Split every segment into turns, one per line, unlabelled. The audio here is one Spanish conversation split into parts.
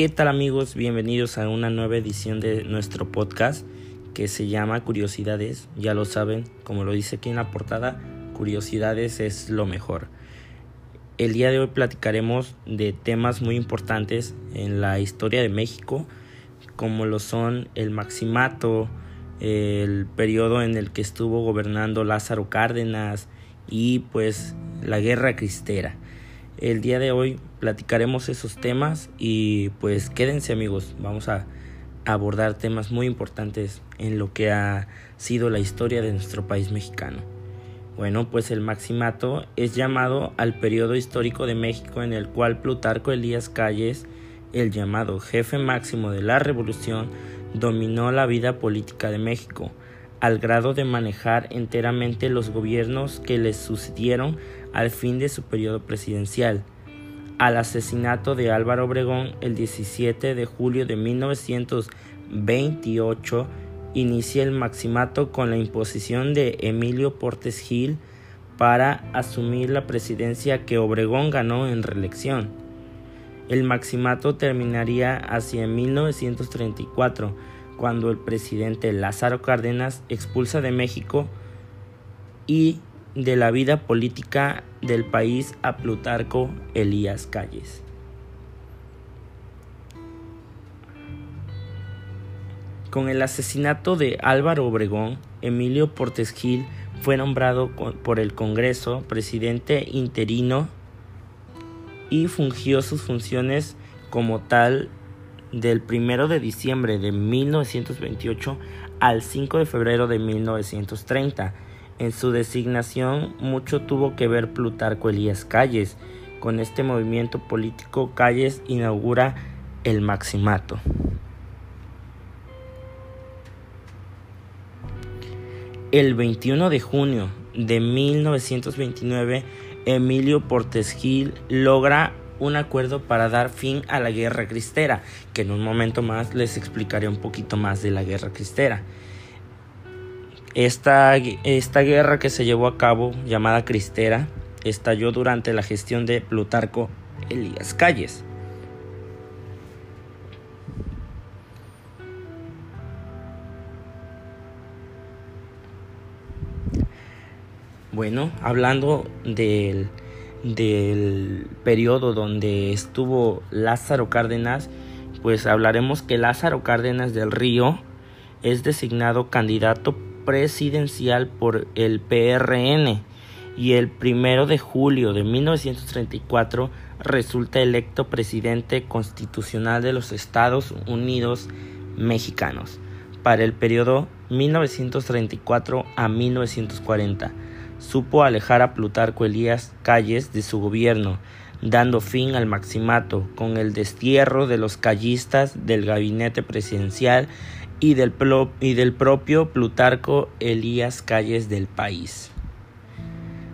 ¿Qué tal amigos? Bienvenidos a una nueva edición de nuestro podcast que se llama Curiosidades. Ya lo saben, como lo dice aquí en la portada, Curiosidades es lo mejor. El día de hoy platicaremos de temas muy importantes en la historia de México, como lo son el maximato, el periodo en el que estuvo gobernando Lázaro Cárdenas y pues la guerra cristera. El día de hoy platicaremos esos temas y pues quédense amigos, vamos a abordar temas muy importantes en lo que ha sido la historia de nuestro país mexicano. Bueno, pues el maximato es llamado al periodo histórico de México en el cual Plutarco Elías Calles, el llamado jefe máximo de la revolución, dominó la vida política de México, al grado de manejar enteramente los gobiernos que le sucedieron al fin de su periodo presidencial. Al asesinato de Álvaro Obregón el 17 de julio de 1928 inicia el maximato con la imposición de Emilio Portes Gil para asumir la presidencia que Obregón ganó en reelección. El maximato terminaría hacia 1934 cuando el presidente Lázaro Cárdenas expulsa de México y de la vida política del país a Plutarco Elías Calles. Con el asesinato de Álvaro Obregón, Emilio Portes Gil fue nombrado por el Congreso presidente interino y fungió sus funciones como tal del 1 de diciembre de 1928 al 5 de febrero de 1930. En su designación mucho tuvo que ver Plutarco Elías Calles. Con este movimiento político Calles inaugura el maximato. El 21 de junio de 1929, Emilio Portes Gil logra un acuerdo para dar fin a la guerra cristera, que en un momento más les explicaré un poquito más de la guerra cristera. Esta, esta guerra que se llevó a cabo, llamada cristera, estalló durante la gestión de Plutarco Elías Calles. Bueno, hablando del del periodo donde estuvo Lázaro Cárdenas, pues hablaremos que Lázaro Cárdenas del Río es designado candidato presidencial por el PRN y el primero de julio de 1934 resulta electo presidente constitucional de los Estados Unidos mexicanos para el periodo 1934 a 1940 supo alejar a Plutarco Elías Calles de su gobierno, dando fin al maximato con el destierro de los callistas del gabinete presidencial y del, propio Plutarco Elías Calles del país.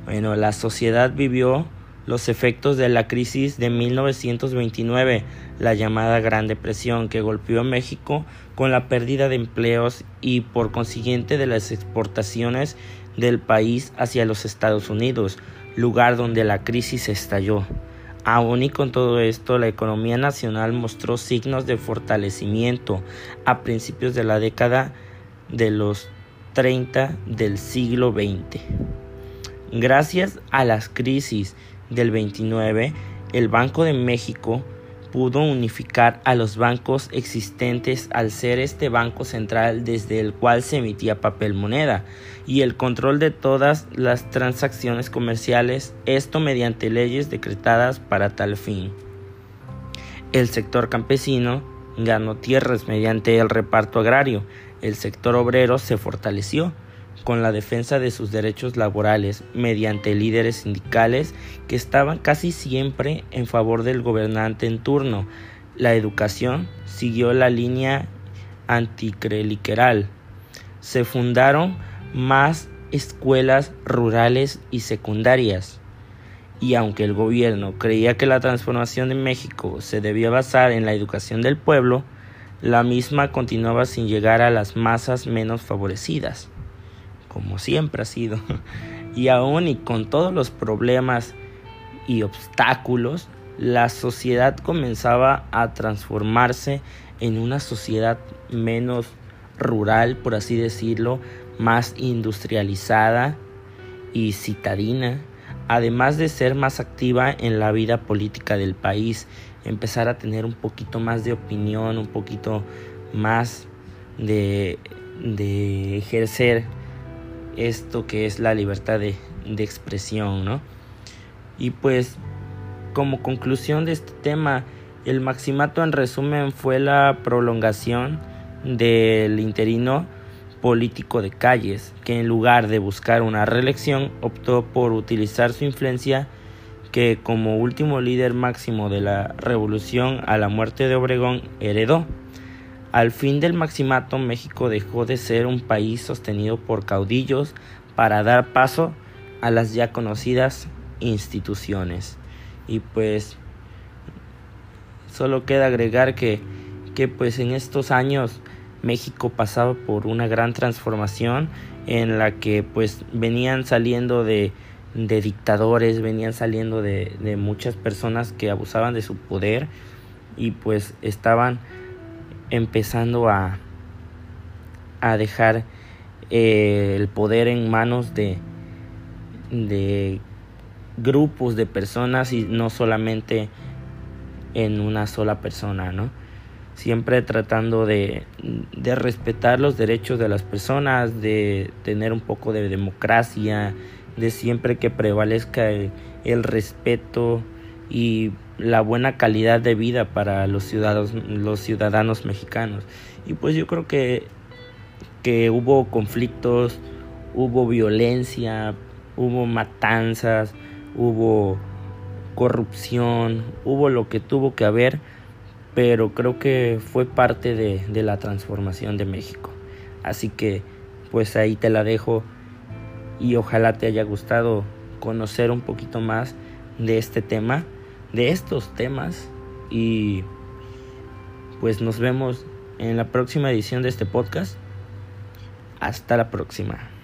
Bueno, la sociedad vivió los efectos de la crisis de 1929, la llamada Gran Depresión, que golpeó a México con la pérdida de empleos y por consiguiente de las exportaciones del país hacia los Estados Unidos, lugar donde la crisis estalló. Aún y con todo esto, la economía nacional mostró signos de fortalecimiento a principios de la década de los 30 del siglo XX. Gracias a las crisis del 29, el Banco de México pudo unificar a los bancos existentes al ser este banco central desde el cual se emitía papel moneda y el control de todas las transacciones comerciales, esto mediante leyes decretadas para tal fin. El sector campesino ganó tierras mediante el reparto agrario, el sector obrero se fortaleció con la defensa de sus derechos laborales mediante líderes sindicales que estaban casi siempre en favor del gobernante en turno. La educación siguió la línea anticlerical. Se fundaron más escuelas rurales y secundarias. Y aunque el gobierno creía que la transformación de México se debía basar en la educación del pueblo, la misma continuaba sin llegar a las masas menos favorecidas como siempre ha sido. Y aún y con todos los problemas y obstáculos, la sociedad comenzaba a transformarse en una sociedad menos rural, por así decirlo, más industrializada y citadina, además de ser más activa en la vida política del país, empezar a tener un poquito más de opinión, un poquito más de, de ejercer esto que es la libertad de, de expresión, ¿no? Y pues como conclusión de este tema, el maximato en resumen fue la prolongación del interino político de Calles, que en lugar de buscar una reelección optó por utilizar su influencia que como último líder máximo de la revolución a la muerte de Obregón heredó. Al fin del maximato México dejó de ser un país sostenido por caudillos para dar paso a las ya conocidas instituciones. Y pues solo queda agregar que, que pues en estos años México pasaba por una gran transformación en la que pues venían saliendo de, de dictadores, venían saliendo de, de, muchas personas que abusaban de su poder y pues estaban empezando a, a dejar eh, el poder en manos de, de grupos de personas y no solamente en una sola persona, ¿no? Siempre tratando de, de respetar los derechos de las personas, de tener un poco de democracia, de siempre que prevalezca el, el respeto y la buena calidad de vida para los ciudadanos, los ciudadanos mexicanos. Y pues yo creo que, que hubo conflictos, hubo violencia, hubo matanzas, hubo corrupción, hubo lo que tuvo que haber, pero creo que fue parte de, de la transformación de México. Así que pues ahí te la dejo y ojalá te haya gustado conocer un poquito más de este tema, de estos temas y pues nos vemos en la próxima edición de este podcast. Hasta la próxima.